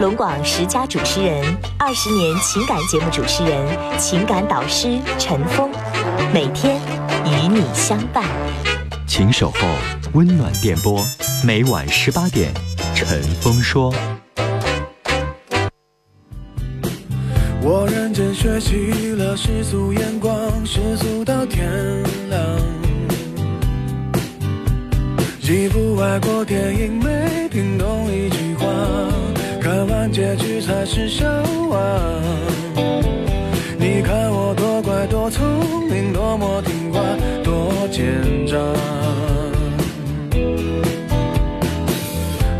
龙广十佳主持人，二十年情感节目主持人，情感导师陈峰，每天与你相伴。请守候温暖电波。每晚十八点，陈峰说：“我认真学习了世俗眼光，世俗到天亮。几部外国电影没听懂一句话，看结局才是笑话。你看我多乖多聪明，多么听话，多奸诈。”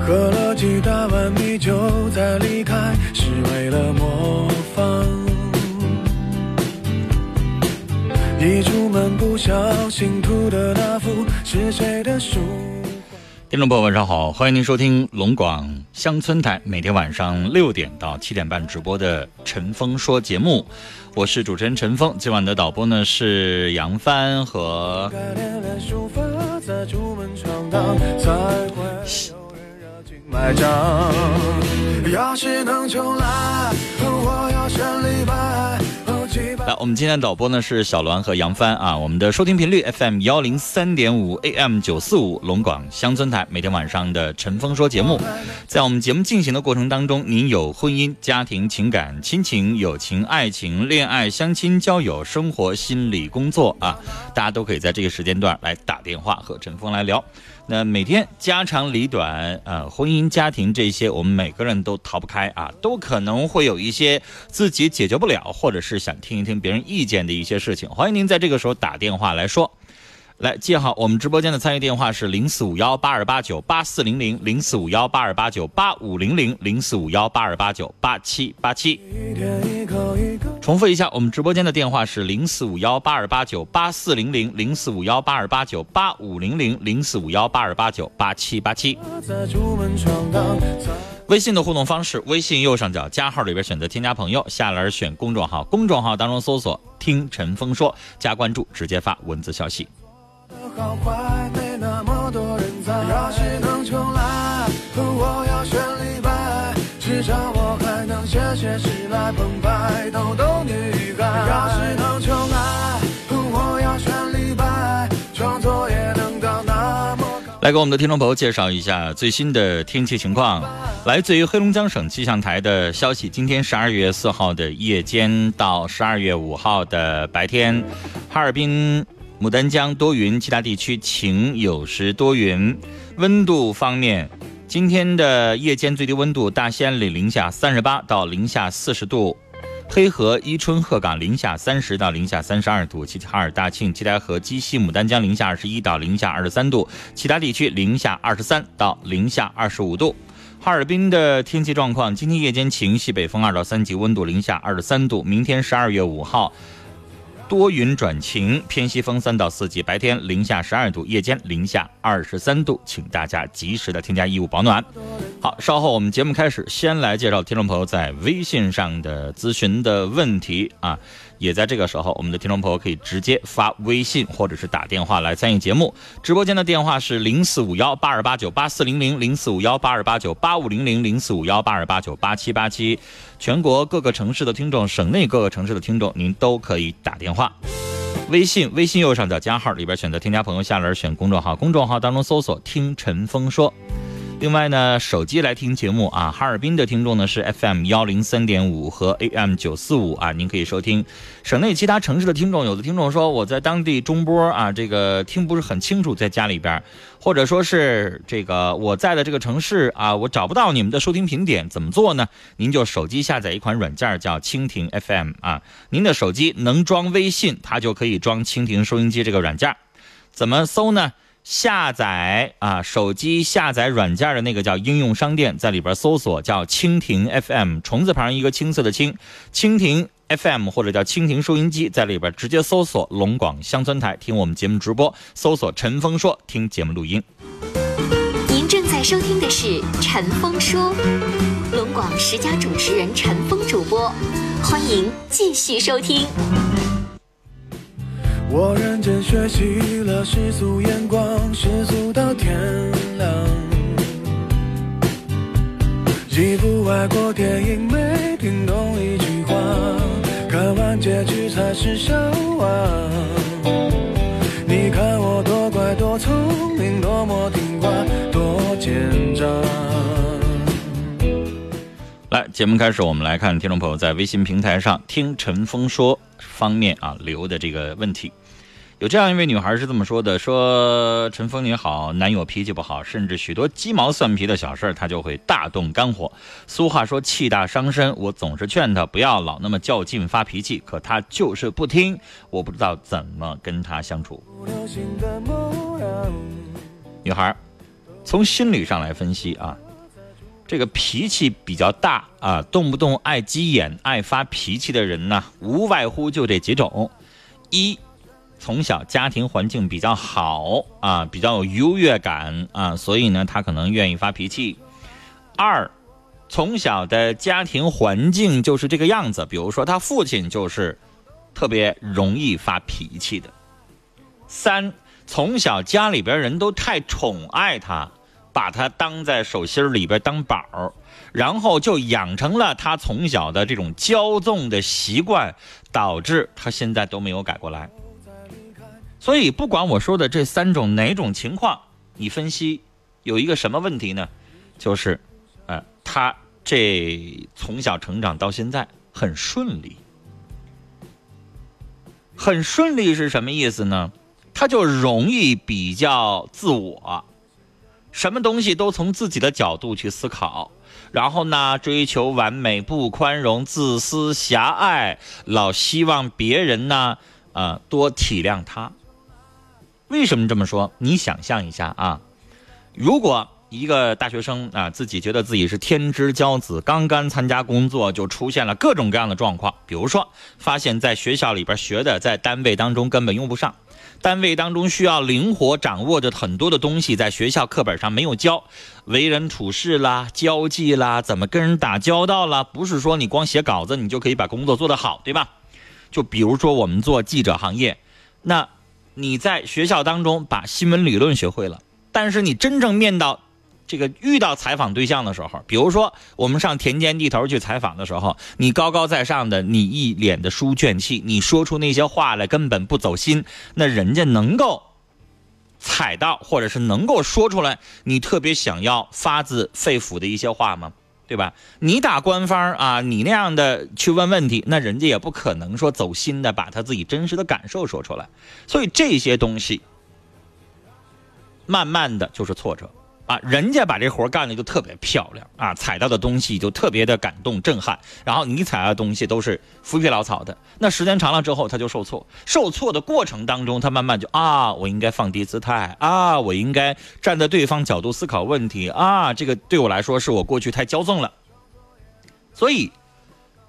喝了几大碗米酒再离开，是为了模仿。一出门不小心吐的那幅是谁的书？听众朋友，晚上好，欢迎您收听龙广乡村台每天晚上六点到七点半直播的陈峰说节目，我是主持人陈峰。今晚的导播呢是杨帆和。要是能重来，我们今天的导播呢是小栾和杨帆啊。我们的收听频率 FM 幺零三点五 AM 九四五龙广乡村台，每天晚上的陈峰说节目。在我们节目进行的过程当中，您有婚姻、家庭、情感、亲情、友情、爱情、恋爱、相亲、交友、生活、心理、工作啊，大家都可以在这个时间段来打电话和陈峰来聊。那每天家长里短，呃，婚姻家庭这些，我们每个人都逃不开啊，都可能会有一些自己解决不了，或者是想听一听别人意见的一些事情。欢迎您在这个时候打电话来说。来记好，我们直播间的参与电话是零四五幺八二八九八四零零零四五幺八二八九八五零零零四五幺八二八九八七八七。重复一下，我们直播间的电话是零四五幺八二八九八四零零零四五幺八二八九八五零零零四五幺八二八九八七八七。微信的互动方式，微信右上角加号里边选择添加朋友，下栏选公众号，公众号当中搜索听陈峰说，加关注，直接发文字消息。好坏没那么多人在，要是能重来，我要选李白，至少我还能写写诗来澎湃，逗逗女孩。要是能重来，我要选李白，创作也能到那么。来给我们的听众朋友介绍一下最新的天气情况，来自于黑龙江省气象台的消息，今天十二月四号的夜间到十二月五号的白天，哈尔滨。牡丹江多云，其他地区晴，有时多云。温度方面，今天的夜间最低温度，大兴安岭零下三十八到零下四十度，黑河、伊春、鹤岗零下三十到零下三十二度，齐齐哈尔、大庆、七台河、鸡西、牡丹江零下二十一到零下二十三度，其他地区零下二十三到零下二十五度。哈尔滨的天气状况，今天夜间晴，西北风二到三级，温度零下二十三度。明天十二月五号。多云转晴，偏西风三到四级，白天零下十二度，夜间零下二十三度，请大家及时的添加衣物保暖。好，稍后我们节目开始，先来介绍听众朋友在微信上的咨询的问题啊。也在这个时候，我们的听众朋友可以直接发微信或者是打电话来参与节目。直播间的电话是零四五幺八二八九八四零零零四五幺八二八九八五零零零四五幺八二八九八七八七。全国各个城市的听众，省内各个城市的听众，您都可以打电话。微信微信右上角加号里边选择添加朋友，下栏选公众号，公众号当中搜索“听陈峰说”。另外呢，手机来听节目啊，哈尔滨的听众呢是 FM 幺零三点五和 AM 九四五啊，您可以收听。省内其他城市的听众，有的听众说我在当地中波啊，这个听不是很清楚，在家里边，或者说是这个我在的这个城市啊，我找不到你们的收听频点，怎么做呢？您就手机下载一款软件叫蜻蜓 FM 啊，您的手机能装微信，它就可以装蜻蜓收音机这个软件。怎么搜呢？下载啊，手机下载软件的那个叫应用商店，在里边搜索叫蜻蜓 FM，虫字旁一个青色的青，蜻蜓 FM 或者叫蜻蜓收音机，在里边直接搜索龙广乡村台听我们节目直播，搜索陈峰说听节目录音。您正在收听的是陈峰说，龙广十佳主持人陈峰主播，欢迎继续收听。我认真学习了世俗眼光，世俗到天亮。一部外国电影没听懂一句话，看完结局才是笑话。你看我多乖多聪明，多么听话，多奸诈。来，节目开始，我们来看听众朋友在微信平台上听陈峰说方面啊留的这个问题。有这样一位女孩是这么说的：“说陈峰你好，男友脾气不好，甚至许多鸡毛蒜皮的小事他就会大动肝火。俗话说气大伤身，我总是劝他不要老那么较劲发脾气，可他就是不听。我不知道怎么跟他相处。”女孩，从心理上来分析啊，这个脾气比较大啊，动不动爱急眼、爱发脾气的人呢，无外乎就这几种：一。从小家庭环境比较好啊，比较有优越感啊，所以呢，他可能愿意发脾气。二，从小的家庭环境就是这个样子，比如说他父亲就是特别容易发脾气的。三，从小家里边人都太宠爱他，把他当在手心里边当宝，然后就养成了他从小的这种骄纵的习惯，导致他现在都没有改过来。所以，不管我说的这三种哪种情况，你分析有一个什么问题呢？就是，呃，他这从小成长到现在很顺利，很顺利是什么意思呢？他就容易比较自我，什么东西都从自己的角度去思考，然后呢，追求完美，不宽容，自私狭隘，老希望别人呢，呃，多体谅他。为什么这么说？你想象一下啊，如果一个大学生啊，自己觉得自己是天之骄子，刚刚参加工作就出现了各种各样的状况，比如说发现在学校里边学的，在单位当中根本用不上，单位当中需要灵活掌握着很多的东西，在学校课本上没有教，为人处事啦、交际啦、怎么跟人打交道啦，不是说你光写稿子你就可以把工作做得好，对吧？就比如说我们做记者行业，那。你在学校当中把新闻理论学会了，但是你真正面到这个遇到采访对象的时候，比如说我们上田间地头去采访的时候，你高高在上的，你一脸的书卷气，你说出那些话来根本不走心，那人家能够采到或者是能够说出来你特别想要发自肺腑的一些话吗？对吧？你打官方啊，你那样的去问问题，那人家也不可能说走心的把他自己真实的感受说出来。所以这些东西，慢慢的就是挫折啊。人家把这活干的就特别漂亮啊，采到的东西就特别的感动震撼，然后你采到的东西都是浮皮潦草的。那时间长了之后，他就受挫，受挫的过程当中，他慢慢就啊，我应该放低姿态啊，我应该站在对方角度思考问题啊，这个对我来说是我过去太骄纵了。所以，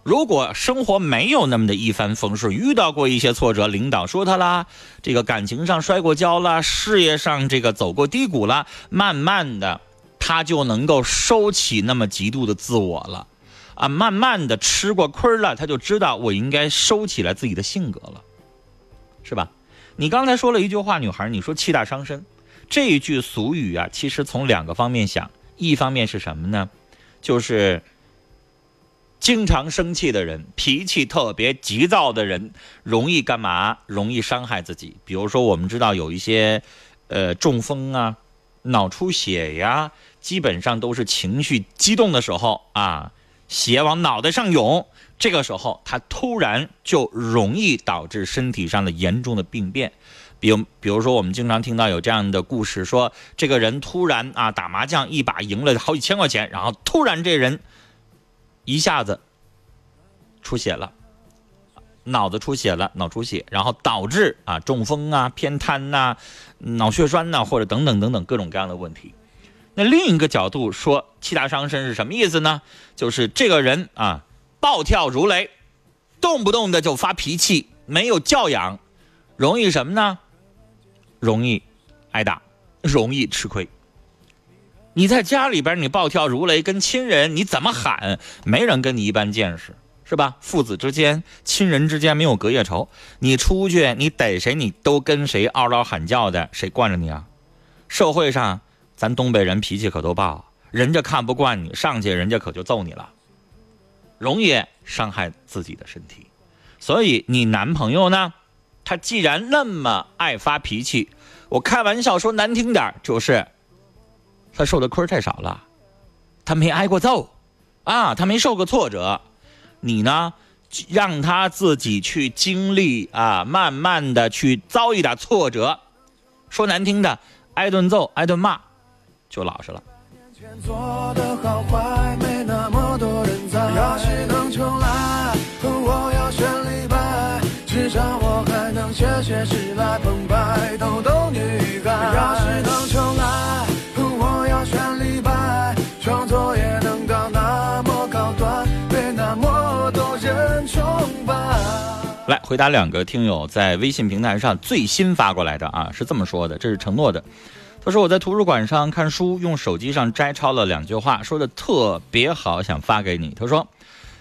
如果生活没有那么的一帆风顺，遇到过一些挫折，领导说他啦，这个感情上摔过跤啦，事业上这个走过低谷啦，慢慢的，他就能够收起那么极度的自我了，啊，慢慢的吃过亏了，他就知道我应该收起来自己的性格了，是吧？你刚才说了一句话，女孩，你说气大伤身，这一句俗语啊，其实从两个方面想，一方面是什么呢？就是经常生气的人，脾气特别急躁的人，容易干嘛？容易伤害自己。比如说，我们知道有一些，呃，中风啊。脑出血呀，基本上都是情绪激动的时候啊，血往脑袋上涌，这个时候他突然就容易导致身体上的严重的病变。比如，比如说我们经常听到有这样的故事，说这个人突然啊打麻将一把赢了好几千块钱，然后突然这人一下子出血了。脑子出血了，脑出血，然后导致啊中风啊、偏瘫呐、脑血栓呐，或者等等等等各种各样的问题。那另一个角度说，气大伤身是什么意思呢？就是这个人啊暴跳如雷，动不动的就发脾气，没有教养，容易什么呢？容易挨打，容易吃亏。你在家里边你暴跳如雷，跟亲人你怎么喊，没人跟你一般见识。是吧？父子之间、亲人之间没有隔夜仇。你出去，你逮谁，你都跟谁嗷嗷喊叫的，谁惯着你啊？社会上，咱东北人脾气可都爆，人家看不惯你，上去人家可就揍你了，容易伤害自己的身体。所以你男朋友呢，他既然那么爱发脾气，我开玩笑说难听点就是他受的亏太少了，他没挨过揍啊，他没受过挫折。你呢，让他自己去经历啊，慢慢的去遭一点挫折，说难听的，挨顿揍，挨顿骂，就老实了。来回答两个听友在微信平台上最新发过来的啊，是这么说的，这是承诺的。他说我在图书馆上看书，用手机上摘抄了两句话，说的特别好，想发给你。他说，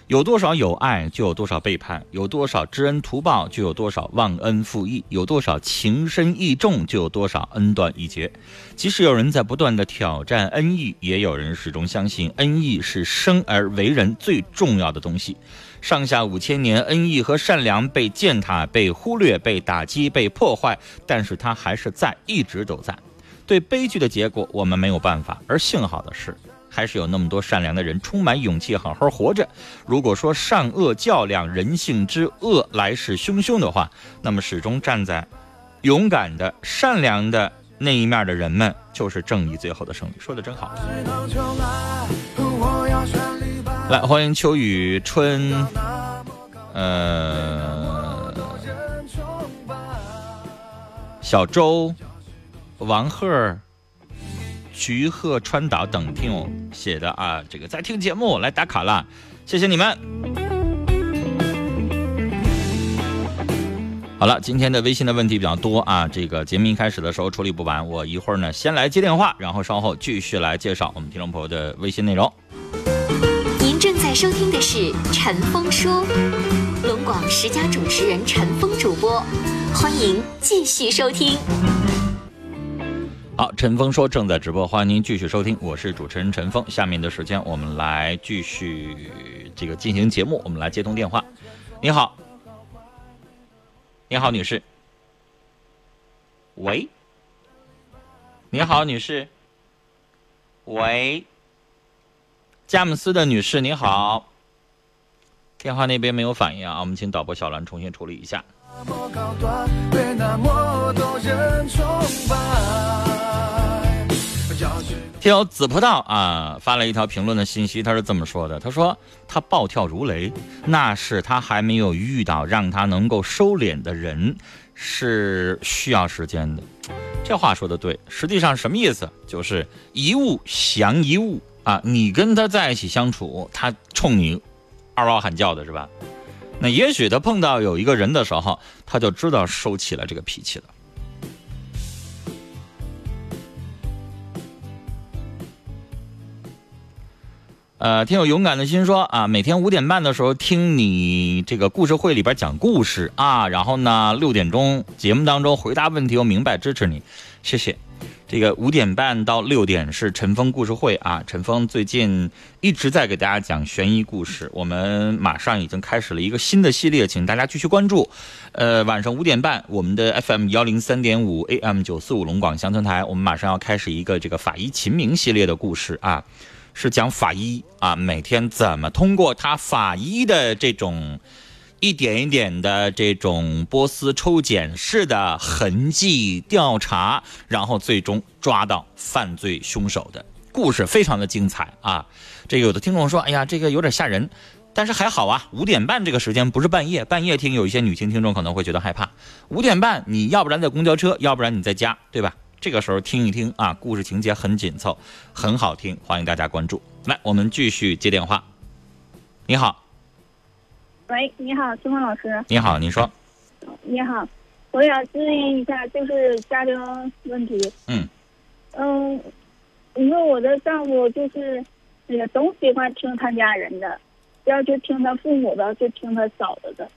有多少有爱，就有多少背叛；有多少知恩图报，就有多少忘恩负义；有多少情深意重，就有多少恩断义绝。即使有人在不断的挑战恩义，也有人始终相信恩义是生而为人最重要的东西。上下五千年，恩义和善良被践踏、被忽略、被打击、被破坏，但是它还是在，一直都在。对悲剧的结果，我们没有办法。而幸好的是，还是有那么多善良的人，充满勇气，好好活着。如果说善恶较量，人性之恶来势汹汹的话，那么始终站在勇敢的、善良的那一面的人们，就是正义最后的胜利。说的真好。来，欢迎秋雨春，呃，小周、王鹤、菊鹤川岛等听友写的啊，这个在听节目来打卡了，谢谢你们。好了，今天的微信的问题比较多啊，这个节目一开始的时候处理不完，我一会儿呢先来接电话，然后稍后继续来介绍我们听众朋友的微信内容。在收听的是《陈峰说》，龙广十佳主持人陈峰主播，欢迎继续收听。好，陈峰说正在直播，欢迎您继续收听，我是主持人陈峰。下面的时间我们来继续这个进行节目，我们来接通电话。你好，你好，女士。喂，你好，女士。喂。佳木斯的女士，你好，电话那边没有反应啊，我们请导播小兰重新处理一下。听友紫葡萄啊发了一条评论的信息，他是这么说的：他说他暴跳如雷，那是他还没有遇到让他能够收敛的人，是需要时间的。这话说的对，实际上什么意思？就是一物降一物。啊，你跟他在一起相处，他冲你嗷嗷喊叫的是吧？那也许他碰到有一个人的时候，他就知道收起了这个脾气了。呃，听友勇敢的心说啊，每天五点半的时候听你这个故事会里边讲故事啊，然后呢六点钟节目当中回答问题，我明白支持你，谢谢。这个五点半到六点是陈峰故事会啊，陈峰最近一直在给大家讲悬疑故事，我们马上已经开始了一个新的系列，请大家继续关注。呃，晚上五点半，我们的 FM 幺零三点五 AM 九四五龙广乡村台，我们马上要开始一个这个法医秦明系列的故事啊。是讲法医啊，每天怎么通过他法医的这种一点一点的这种波斯抽检式的痕迹调查，然后最终抓到犯罪凶手的故事，非常的精彩啊！这有的听众说：“哎呀，这个有点吓人。”但是还好啊，五点半这个时间不是半夜，半夜听有一些女性听众可能会觉得害怕。五点半，你要不然在公交车，要不然你在家，对吧？这个时候听一听啊，故事情节很紧凑，很好听，欢迎大家关注。来，我们继续接电话。你好，喂，你好，春风老师。你好，你说。你好，我想咨询一下，就是家庭问题。嗯。嗯，你说我的丈夫就是也总喜欢听他家人的，要就听他父母的，就听他嫂子的。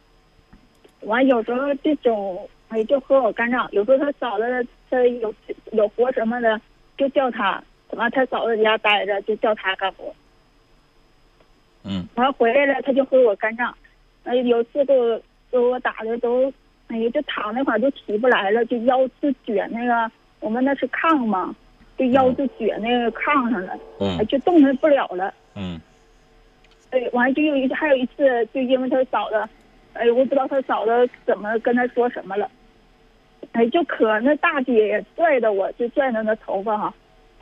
完，有时候这种。哎，就和我干仗。有时候他嫂子他有有活什么的，就叫他。完，他嫂子家待着，就叫他干活。嗯。完回来了，他就和我干仗。哎，有次给我给我打的都，哎呀，就躺那块儿都起不来了，就腰就卷那个，我们那是炕嘛，就腰就卷那个炕上了。嗯。就动弹不了了。嗯。对，完就有一还有一次，就因为他嫂子，哎，我不知道他嫂子怎么跟他说什么了。哎，就可那大姐拽的我，就拽着那头发哈，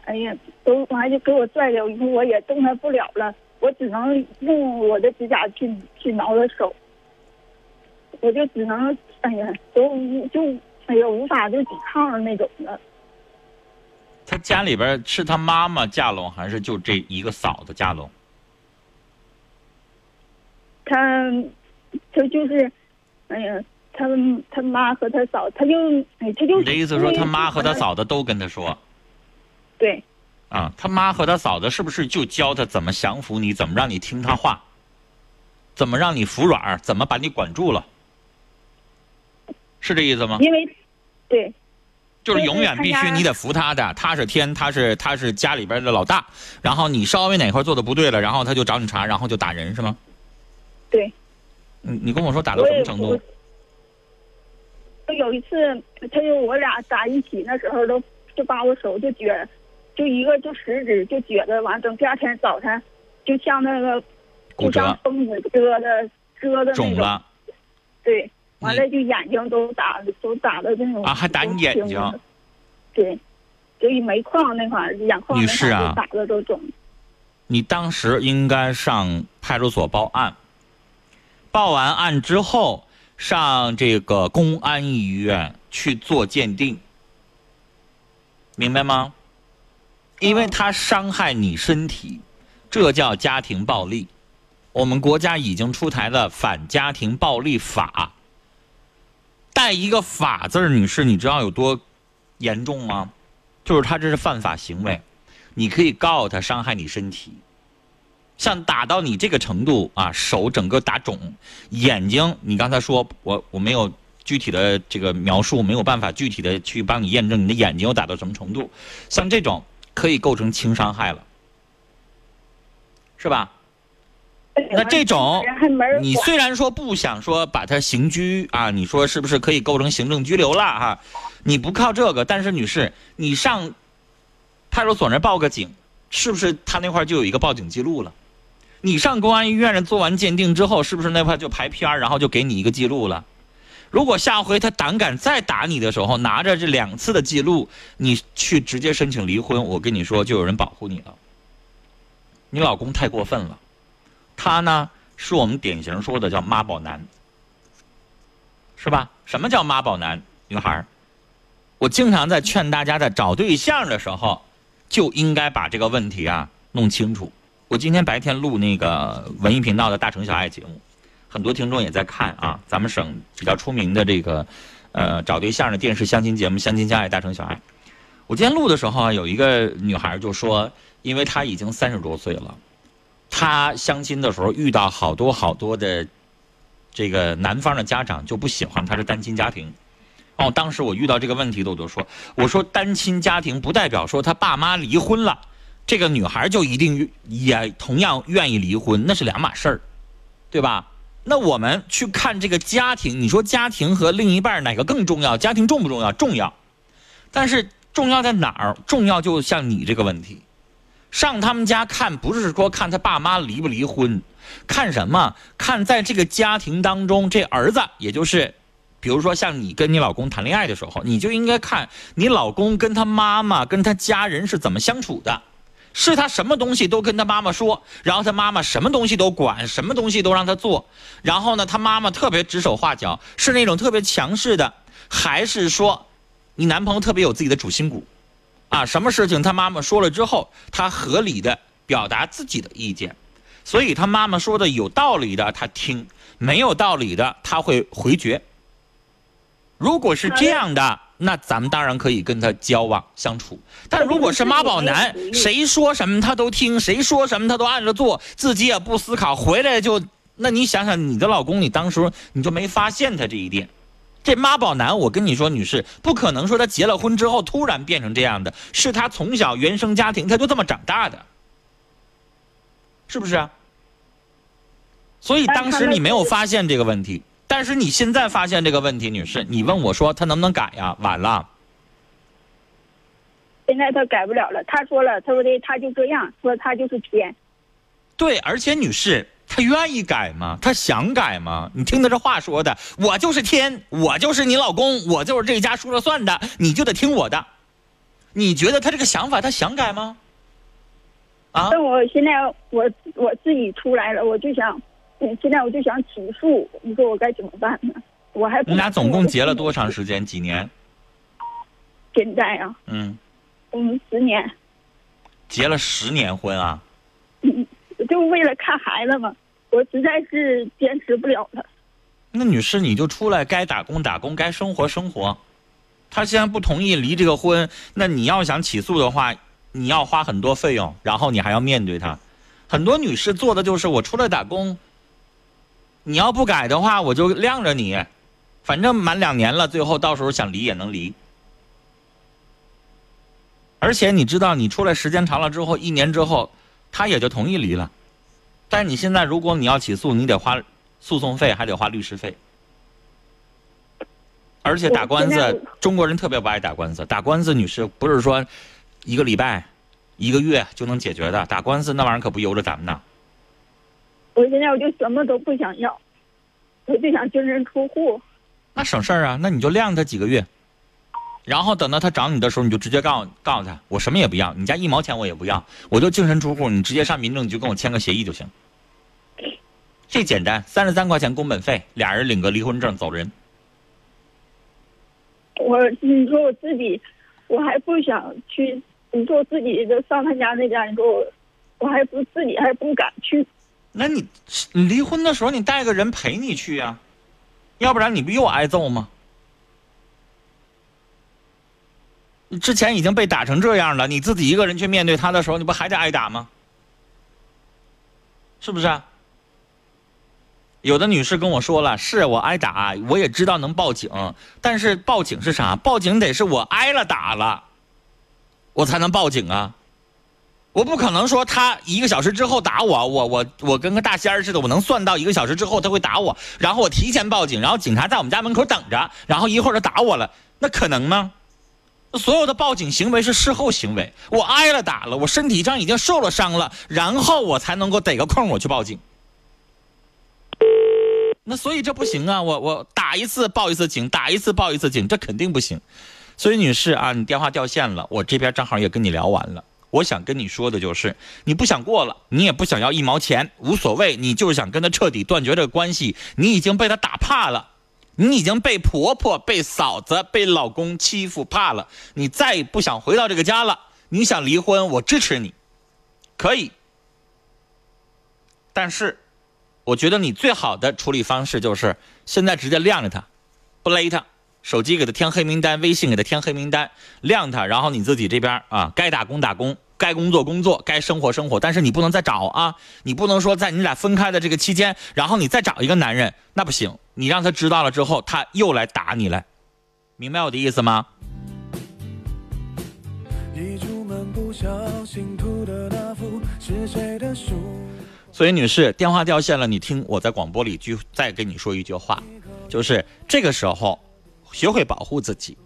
哎呀，都完就给我拽的，我也动弹不了了，我只能用我的指甲去去挠他手，我就只能哎呀，都就哎呀无法就抵抗的那种的。他家里边是他妈妈嫁拢，还是就这一个嫂子嫁拢？他，他就是，哎呀。他他妈和他嫂，他就哎，他就你的意思说他妈和他嫂子都跟他说，对，啊，他妈和他嫂子是不是就教他怎么降服你，怎么让你听他话，怎么让你服软，怎么把你管住了，是这意思吗？因为，对，就是永远必须你得服他的，他是天，他是他是家里边的老大，然后你稍微哪块做的不对了，然后他就找你茬，然后就打人是吗？对，你你跟我说打到什么程度？有一次，他就我俩在一起那时候，都就把我手就撅，就一个就食指就撅着，完等第二天早晨，就像那个骨折、疯子割的割的肿了。对，完了就眼睛都打都打的那种啊，还打你眼睛？对，就一煤矿那块眼眶那块打的都肿。你当时应该上派出所报案，报完案之后。上这个公安医院去做鉴定，明白吗？因为他伤害你身体，这叫家庭暴力。我们国家已经出台了反家庭暴力法，带一个“法”字女士，你知道有多严重吗？就是他这是犯法行为，你可以告他伤害你身体。像打到你这个程度啊，手整个打肿，眼睛，你刚才说我我没有具体的这个描述，没有办法具体的去帮你验证你的眼睛有打到什么程度，像这种可以构成轻伤害了，是吧？那这种你虽然说不想说把他刑拘啊，你说是不是可以构成行政拘留了哈？你不靠这个，但是女士，你上派出所那报个警，是不是他那块就有一个报警记录了？你上公安医院做完鉴定之后，是不是那块就排片然后就给你一个记录了？如果下回他胆敢再打你的时候，拿着这两次的记录，你去直接申请离婚，我跟你说，就有人保护你了。你老公太过分了，他呢是我们典型说的叫妈宝男，是吧？什么叫妈宝男？女孩我经常在劝大家，在找对象的时候，就应该把这个问题啊弄清楚。我今天白天录那个文艺频道的大城小爱节目，很多听众也在看啊。咱们省比较出名的这个，呃，找对象的电视相亲节目《相亲相爱大城小爱》。我今天录的时候啊，有一个女孩就说，因为她已经三十多岁了，她相亲的时候遇到好多好多的这个男方的家长就不喜欢她是单亲家庭。哦，当时我遇到这个问题的，我就说，我说单亲家庭不代表说他爸妈离婚了，这个女孩就一定也同样愿意离婚，那是两码事儿，对吧？那我们去看这个家庭，你说家庭和另一半哪个更重要？家庭重不重要？重要。但是重要在哪儿？重要就像你这个问题，上他们家看不是说看他爸妈离不离婚，看什么？看在这个家庭当中，这儿子也就是。比如说，像你跟你老公谈恋爱的时候，你就应该看你老公跟他妈妈、跟他家人是怎么相处的，是他什么东西都跟他妈妈说，然后他妈妈什么东西都管，什么东西都让他做，然后呢，他妈妈特别指手画脚，是那种特别强势的，还是说你男朋友特别有自己的主心骨，啊，什么事情他妈妈说了之后，他合理的表达自己的意见，所以他妈妈说的有道理的他听，没有道理的他会回绝。如果是这样的，那咱们当然可以跟他交往相处。但如果是妈宝男，谁说什么他都听，谁说什么他都按着做，自己也不思考，回来就……那你想想，你的老公，你当时你就没发现他这一点。这妈宝男，我跟你说，女士，不可能说他结了婚之后突然变成这样的，是他从小原生家庭他就这么长大的，是不是啊？所以当时你没有发现这个问题。但是你现在发现这个问题，女士，你问我说他能不能改呀？晚了。现在他改不了了。他说了，他说的他就这样，说他就是天。对，而且女士，他愿意改吗？他想改吗？你听他这话说的，我就是天，我就是你老公，我就是这家说了算的，你就得听我的。你觉得他这个想法，他想改吗？啊？那我现在我我自己出来了，我就想。现在我就想起诉，你说我该怎么办呢？我还你俩总共结了多长时间？几年？现在啊，嗯，我们，十年。结了十年婚啊？嗯，就为了看孩子嘛，我实在是坚持不了了。那女士，你就出来，该打工打工，该生活生活。他现在不同意离这个婚，那你要想起诉的话，你要花很多费用，然后你还要面对他。很多女士做的就是我出来打工。你要不改的话，我就晾着你，反正满两年了，最后到时候想离也能离。而且你知道，你出来时间长了之后，一年之后，他也就同意离了。但你现在，如果你要起诉，你得花诉讼费，还得花律师费。而且打官司，中国人特别不爱打官司。打官司，女士不是说一个礼拜、一个月就能解决的。打官司那玩意儿可不由着咱们呢。我现在我就什么都不想要，我就想净身出户。那省事儿啊，那你就晾他几个月，然后等到他找你的时候，你就直接告诉告诉他，我什么也不要，你家一毛钱我也不要，我就净身出户，你直接上民政局跟我签个协议就行。这简单，三十三块钱工本费，俩人领个离婚证走人。我你说我自己，我还不想去，你说我自己就上他家那家，你说我，我还不自己还不敢去。那你你离婚的时候，你带个人陪你去呀，要不然你不又挨揍吗？你之前已经被打成这样了，你自己一个人去面对他的时候，你不还得挨打吗？是不是？有的女士跟我说了，是我挨打，我也知道能报警，但是报警是啥？报警得是我挨了打了，我才能报警啊。我不可能说他一个小时之后打我，我我我跟个大仙儿似的，我能算到一个小时之后他会打我，然后我提前报警，然后警察在我们家门口等着，然后一会儿就打我了，那可能吗？所有的报警行为是事后行为，我挨了打了，我身体上已经受了伤了，然后我才能够逮个空我去报警。那所以这不行啊，我我打一次报一次警，打一次报一次警，这肯定不行。所以女士啊，你电话掉线了，我这边正好也跟你聊完了。我想跟你说的就是，你不想过了，你也不想要一毛钱，无所谓，你就是想跟他彻底断绝这个关系。你已经被他打怕了，你已经被婆婆、被嫂子、被老公欺负怕了，你再也不想回到这个家了。你想离婚，我支持你，可以。但是，我觉得你最好的处理方式就是现在直接晾着他，不勒他。手机给他添黑名单，微信给他添黑名单，晾他，然后你自己这边啊，该打工打工，该工作工作，该生活生活，但是你不能再找啊！你不能说在你俩分开的这个期间，然后你再找一个男人，那不行。你让他知道了之后，他又来打你来，明白我的意思吗？所以，女士，电话掉线了，你听我在广播里句再跟你说一句话，就是这个时候，学会保护自己。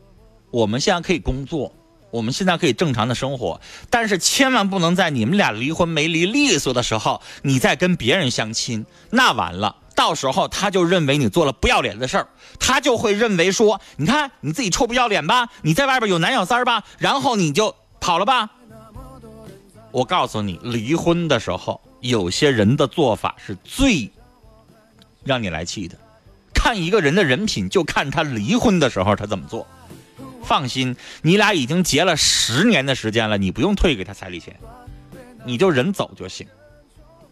我们现在可以工作，我们现在可以正常的生活，但是千万不能在你们俩离婚没离利索的时候，你再跟别人相亲，那完了，到时候他就认为你做了不要脸的事儿，他就会认为说，你看你自己臭不要脸吧，你在外边有男小三吧，然后你就跑了吧。我告诉你，离婚的时候，有些人的做法是最让你来气的。看一个人的人品，就看他离婚的时候他怎么做。放心，你俩已经结了十年的时间了，你不用退给他彩礼钱，你就人走就行。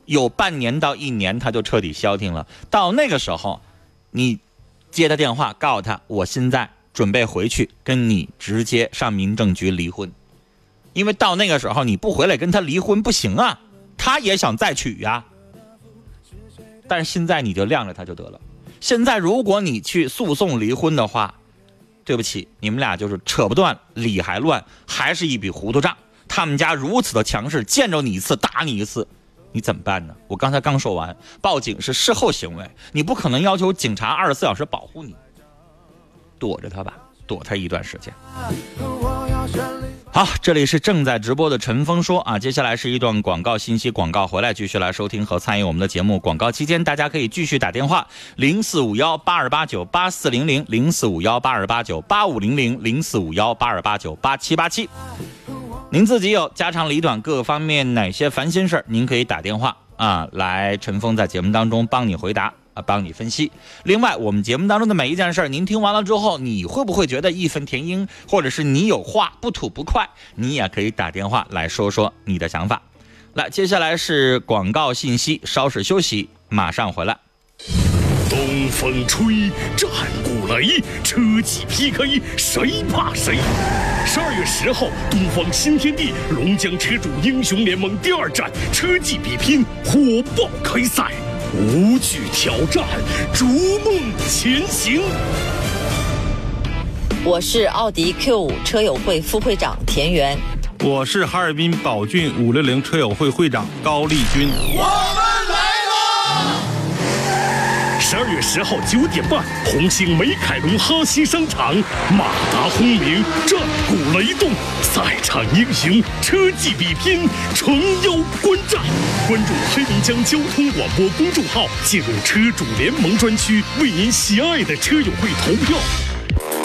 有半年到一年，他就彻底消停了。到那个时候，你接他电话，告诉他我现在准备回去跟你直接上民政局离婚，因为到那个时候你不回来跟他离婚不行啊，他也想再娶呀。但是现在你就晾着他就得了。现在如果你去诉讼离婚的话，对不起，你们俩就是扯不断，理还乱，还是一笔糊涂账。他们家如此的强势，见着你一次打你一次，你怎么办呢？我刚才刚说完，报警是事后行为，你不可能要求警察二十四小时保护你，躲着他吧，躲他一段时间。好，这里是正在直播的陈峰说啊，接下来是一段广告信息，广告回来继续来收听和参与我们的节目。广告期间，大家可以继续打电话零四五幺八二八九八四零零零四五幺八二八九八五零零零四五幺八二八九八七八七。您自己有家长里短各个方面哪些烦心事儿，您可以打电话啊，来陈峰在节目当中帮你回答。啊，帮你分析。另外，我们节目当中的每一件事儿，您听完了之后，你会不会觉得义愤填膺，或者是你有话不吐不快？你也可以打电话来说说你的想法。来，接下来是广告信息，稍事休息，马上回来。东风吹，战鼓擂，车技 PK，谁怕谁？十二月十号，东方新天地龙江车主英雄联盟第二站车技比拼火爆开赛。无惧挑战，逐梦前行。我是奥迪 Q 五车友会副会长田园。我是哈尔滨宝骏五六零车友会会长高丽军。我们来了！十二月十号九点半，红星美凯龙哈西商场，马达轰鸣，战鼓雷动。赛场英雄，车技比拼，诚邀观战。关注黑龙江交通广播公众号，进入车主联盟专区，为您喜爱的车友会投票。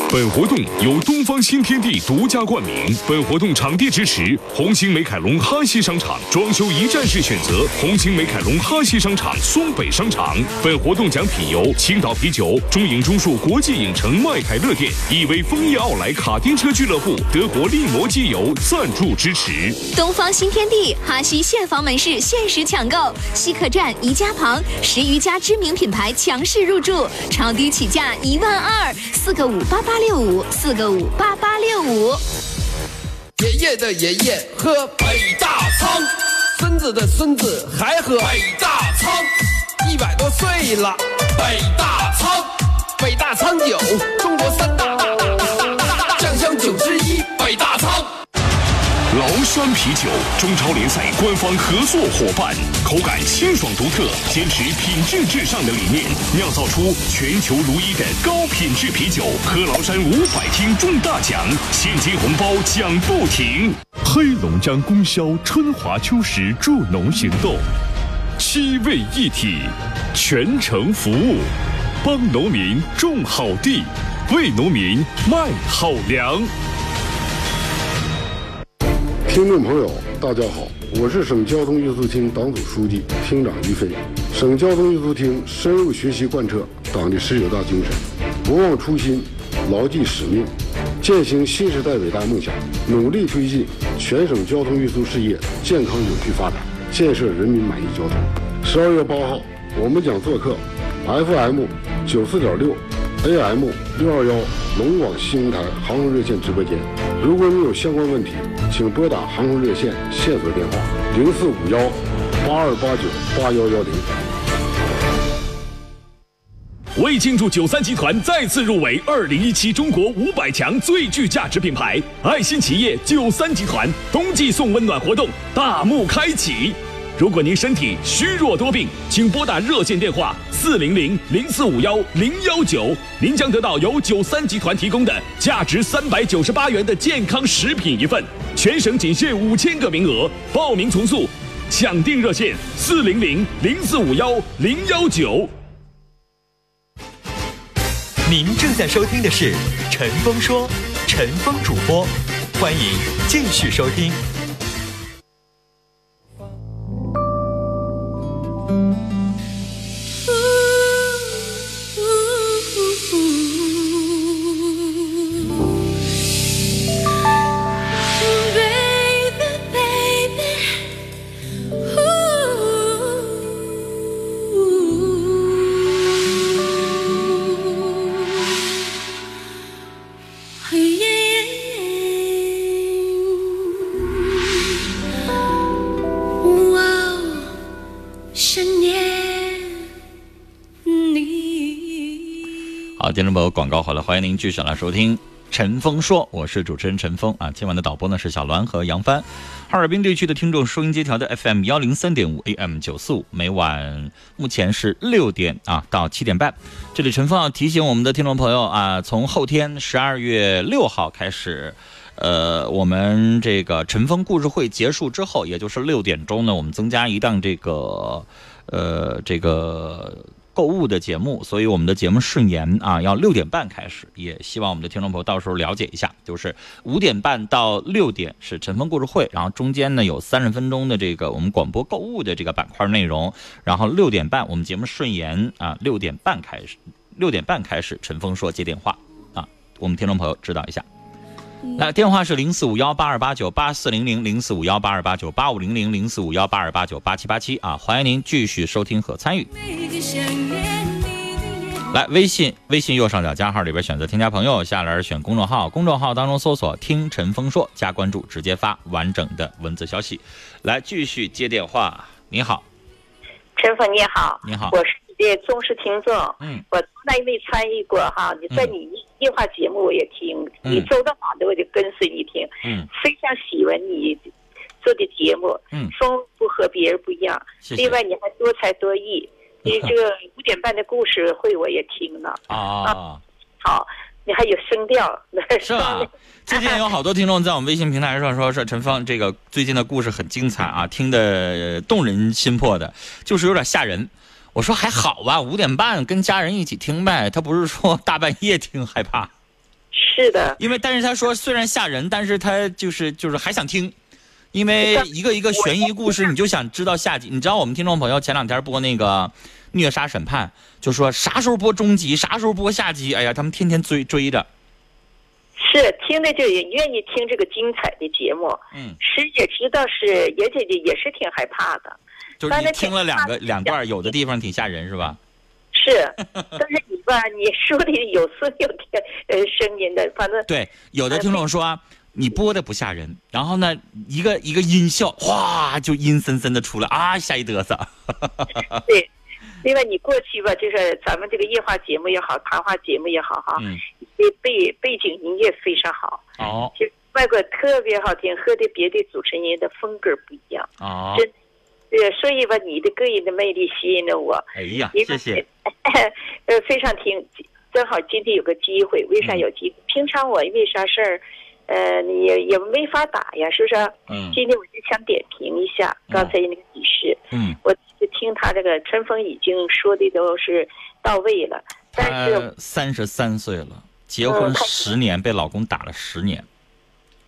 本活动由东方新天地独家冠名。本活动场地支持红星美凯龙哈西商场，装修一站式选择红星美凯龙哈西商场松北商场。本活动奖品由青岛啤酒、中影中数国际影城麦凯乐店、亿威枫叶奥莱卡丁车俱乐部、德国力摩机油赞助支持。东方新天地哈西现房门市限时抢购，西客站、宜家旁十余家知名品牌强势入驻，超低起价一万二，四个五八八。六五四个五八八六五，爷爷的爷爷喝北大仓，孙子的孙子还喝北大仓，一百多岁了，北大仓，北大仓酒，中国三大酱香酒之一，北大仓。崂山啤酒，中超联赛官方合作伙伴，口感清爽独特，坚持品质至上的理念，酿造出全球如一的高品质啤酒。喝崂山五百听中大奖，现金红包奖不停。黑龙江供销春华秋实助农行动，七位一体，全程服务，帮农民种好地，为农民卖好粮。听众朋友，大家好，我是省交通运输厅党组书记、厅长于飞。省交通运输厅深入学习贯彻党的十九大精神，不忘初心，牢记使命，践行新时代伟大梦想，努力推进全省交通运输事业健康有序发展，建设人民满意交通。十二月八号，我们将做客 FM 九四点六 AM 六二幺龙广新闻台航空热线直播间。如果你有相关问题，请拨打航空热线线索电话零四五幺八二八九八幺幺零。为庆祝九三集团再次入围二零一七中国五百强最具价值品牌，爱心企业九三集团冬季送温暖活动大幕开启。如果您身体虚弱多病，请拨打热线电话四零零零四五幺零幺九，您将得到由九三集团提供的价值三百九十八元的健康食品一份。全省仅限五千个名额，报名从速，抢订热线四零零零四五幺零幺九。您正在收听的是《陈峰说》，陈峰主播，欢迎继续收听。广告好了，欢迎您继续来收听《陈峰说》，我是主持人陈峰啊。今晚的导播呢是小栾和杨帆。哈尔滨地区的听众收音机调的 FM 幺零三点五 AM 九四五，每晚目前是六点啊到七点半。这里陈峰要提醒我们的听众朋友啊，从后天十二月六号开始，呃，我们这个陈峰故事会结束之后，也就是六点钟呢，我们增加一档这个呃这个。购物的节目，所以我们的节目顺延啊，要六点半开始。也希望我们的听众朋友到时候了解一下，就是五点半到六点是陈峰故事会，然后中间呢有三十分钟的这个我们广播购物的这个板块内容，然后六点半我们节目顺延啊，六点半开始，六点半开始陈峰说接电话啊，我们听众朋友知道一下。来，电话是零四五幺八二八九八四零零零四五幺八二八九八五零零零四五幺八二八九八七八七啊，欢迎您继续收听和参与。来，微信微信右上角加号里边选择添加朋友，下栏选公众号，公众号当中搜索“听陈峰说”，加关注，直接发完整的文字消息。来，继续接电话。你好，陈峰你好，你好，我是你的忠实听众，嗯，我从来没参与过哈，你在你夜话节目我也听，你周到哪的我就跟随你听，嗯，非常喜欢你做的节目，嗯，风不和别人不一样，谢谢。另外你还多才多艺，你这个五点半的故事会我也听了，啊，好，你还有声调，是吧？最近有好多听众在我们微信平台上说，说陈芳这个最近的故事很精彩啊，听得动人心魄的，就是有点吓人。我说还好吧，五点半跟家人一起听呗，他不是说大半夜听害怕。是的，因为但是他说虽然吓人，但是他就是就是还想听，因为一个一个悬疑故事，你就想知道下集。你知道我们听众朋友前两天播那个虐杀审判，就说啥时候播中集，啥时候播下集，哎呀，他们天天追追着。是听的就也愿意听这个精彩的节目，嗯，是也知道是也觉得也是挺害怕的，就是你听了两个两段，有的地方挺吓人，是吧？是，但是你吧，你说的有声有听呃声音的，反正对，有的听众说你播的不吓人，然后呢，一个一个音效，哗就阴森森的出来啊，吓一嘚瑟。对，另外你过去吧，就是咱们这个夜话节目也好，谈话节目也好，哈，嗯，背背背景音乐非常好，哦，就外国特别好听，和的别的主持人的风格不一样，哦，真，呃，所以吧，你的个人的魅力吸引了我。哎呀，谢谢。呃，非常听，正好今天有个机会，为啥有机会？平常我因为啥事儿，呃，也也没法打呀，是不是？嗯。今天我就想点评一下刚才那个女士。嗯。我就听她这个春风已经说的都是到位了，但是三十三岁了，结婚十年，被老公打了十年。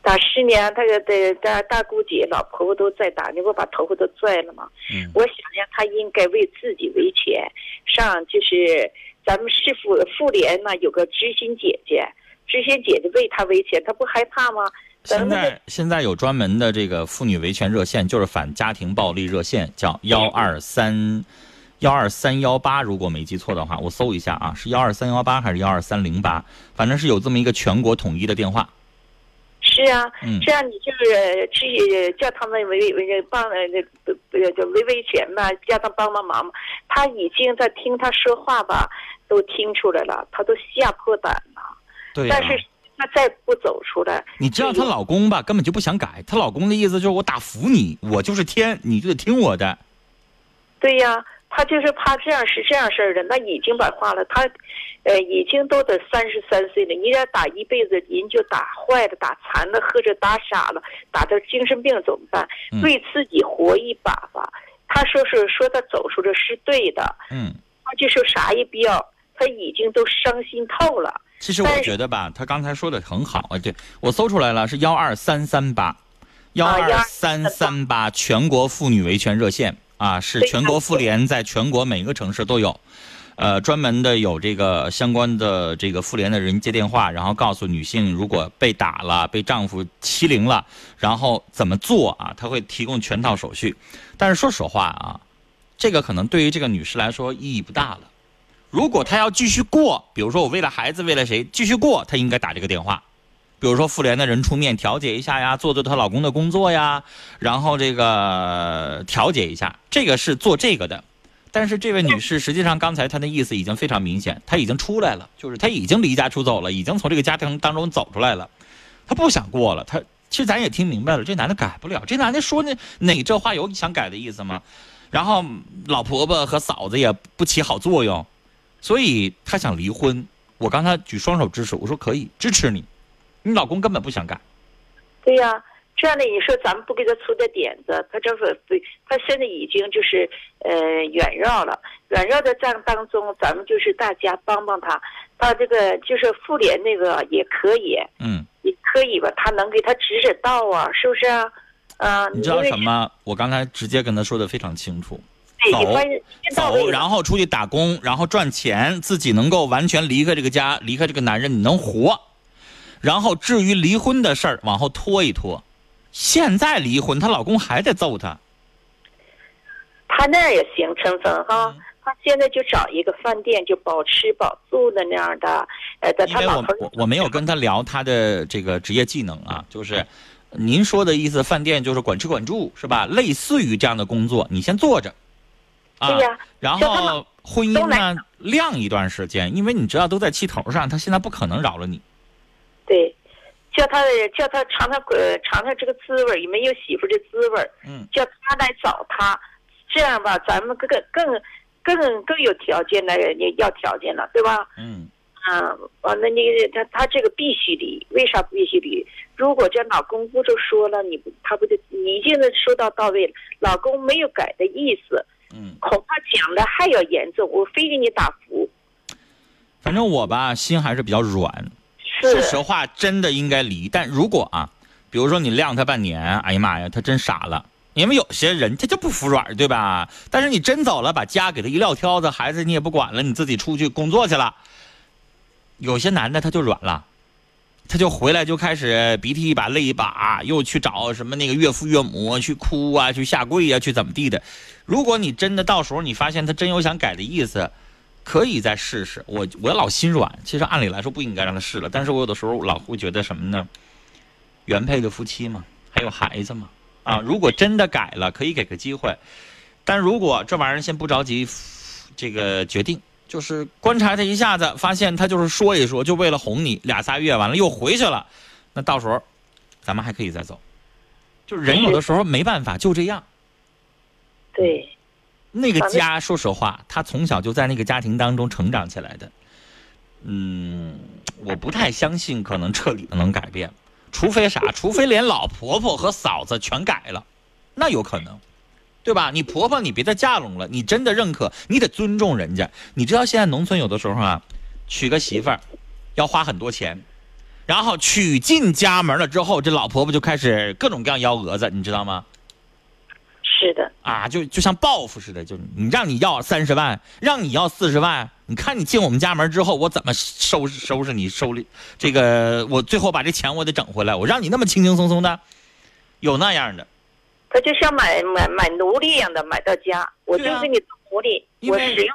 打十年，他个的大大姑姐、老婆婆都在打，你不把头发都拽了吗？嗯。我想想，他应该为自己维权，上就是咱们市妇妇联呢有个知心姐姐，知心姐姐为他维权，他不害怕吗？现在现在有专门的这个妇女维权热线，就是反家庭暴力热线，叫幺二三幺二三幺八，如果没记错的话，我搜一下啊，是幺二三幺八还是幺二三零八？反正是有这么一个全国统一的电话。是啊，嗯这样你就是去叫他们维维帮呃那不不就维维权吧，叫他帮帮忙嘛。他已经在听他说话吧，都听出来了，他都吓破胆了。对呀、但是他再不走出来，你知道她老公吧，根本就不想改。她老公的意思就是我打服你，我就是天，你就得听我的。对呀，他就是怕这样是这样事儿的，那已经把话了，他，呃，已经都得三十三岁了，你要打一辈子，人就打坏了、打残了，或者打傻了，打到精神病怎么办？嗯为自己活一把吧。他说是说他走出来是对的，嗯，他就说啥也不要，他已经都伤心透了。其实我觉得吧，他刚才说的很好啊，对我搜出来了，是幺二三三八，幺二三三八全国妇女维权热线啊，是全国妇联在全国每个城市都有。呃，专门的有这个相关的这个妇联的人接电话，然后告诉女性，如果被打了、被丈夫欺凌了，然后怎么做啊？他会提供全套手续。但是说实话啊，这个可能对于这个女士来说意义不大了。如果她要继续过，比如说我为了孩子，为了谁继续过，她应该打这个电话。比如说妇联的人出面调解一下呀，做做她老公的工作呀，然后这个调解一下，这个是做这个的。但是这位女士，实际上刚才她的意思已经非常明显，她已经出来了，就是她已经离家出走了，已经从这个家庭当中走出来了，她不想过了。她其实咱也听明白了，这男的改不了，这男的说那哪这话有想改的意思吗？然后老婆婆和嫂子也不起好作用，所以她想离婚。我刚才举双手支持，我说可以支持你，你老公根本不想干。对呀、这样的你说咱们不给他出点点子，他这个对，他现在已经就是呃远绕了，远绕的这样当中，咱们就是大家帮帮他，到这个就是妇联那个也可以，嗯，也可以吧，他能给他指指道啊，是不是啊？啊、你知道什么？我刚才直接跟他说的非常清楚。对，走走，然后出去打工，然后赚钱，自己能够完全离开这个家，离开这个男人，你能活。然后至于离婚的事儿，往后拖一拖。现在离婚，她老公还在揍她。他那样也行，陈峰哈。嗯他现在就找一个饭店，就保吃保住的那样的，呃，他老头我我没有跟他聊他的这个职业技能啊，就是您说的意思，饭店就是管吃管住是吧？类似于这样的工作，你先做着。啊，对呀然后婚姻呢晾一段时间，因为你知道都在气头上，他现在不可能饶了你。对，叫他叫他尝尝呃尝尝这个滋味儿，有没有媳妇的滋味儿？嗯，叫他来找他，这样吧，咱们更更更更有条件来要条件了，对吧？嗯，啊，完了，那个他他这个必须离，为啥必须离？如果这老公不就说了，你他不就你已经说到到位了，老公没有改的意思，嗯，恐怕讲的还要严重，我非给你打服。反正我吧心还是比较软。说实话，真的应该离。但如果啊，比如说你晾他半年，哎呀妈呀，他真傻了。因为有些人他就不服软，对吧？但是你真走了，把家给他一撂挑子，孩子你也不管了，你自己出去工作去了。有些男的他就软了，他就回来就开始鼻涕一把泪一把，又去找什么那个岳父岳母去哭啊，去下跪啊，去怎么地的。如果你真的到时候你发现他真有想改的意思，可以再试试。我我老心软，其实按理来说不应该让他试了，但是我有的时候老会觉得什么呢？原配的夫妻嘛，还有孩子嘛，啊，如果真的改了，可以给个机会。但如果这玩意儿先不着急，这个决定就是观察他一下子，发现他就是说一说，就为了哄你俩仨月，完了又回去了，那到时候咱们还可以再走。就人有的时候没办法，就这样。对，那个家，说实话，他从小就在那个家庭当中成长起来的。嗯，我不太相信可能彻底的能改变，除非啥？除非连老婆婆和嫂子全改了，那有可能，对吧？你婆婆你别再嫁拢了，你真的认可，你得尊重人家。你知道现在农村有的时候啊，娶个媳妇儿要花很多钱，然后娶进家门了之后，这老婆婆就开始各种各样幺蛾子，你知道吗？是的，啊，就就像报复似的，就你让你要三十万，让你要四十万，你看你进我们家门之后，我怎么收拾收拾你收理这个，我最后把这钱我得整回来，我让你那么轻轻松松的，有那样的，他就像买买买奴隶一样的买到家，我就对啊给你做奴隶，因为你你。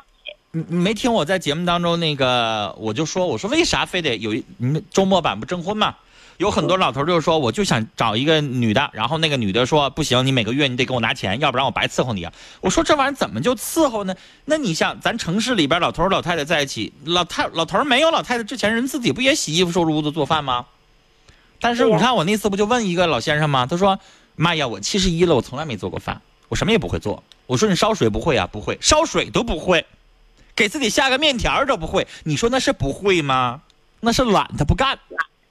没听我在节目当中那个，我就说我说为啥非得有一你们周末版不征婚嘛？有很多老头就说我就想找一个女的，然后那个女的说不行，你每个月你得给我拿钱，要不然我白伺候你啊。我说这玩意儿怎么就伺候呢？那你像咱城市里边老头老太太在一起，老太老头没有老太太之前，人自己不也洗衣服、收拾屋子、做饭吗？但是你看我那次不就问一个老先生吗？他说妈呀，我七十一了，我从来没做过饭，我什么也不会做。我说你烧水不会啊？不会，烧水都不会。给自己下个面条都不会，你说那是不会吗？那是懒，他不干，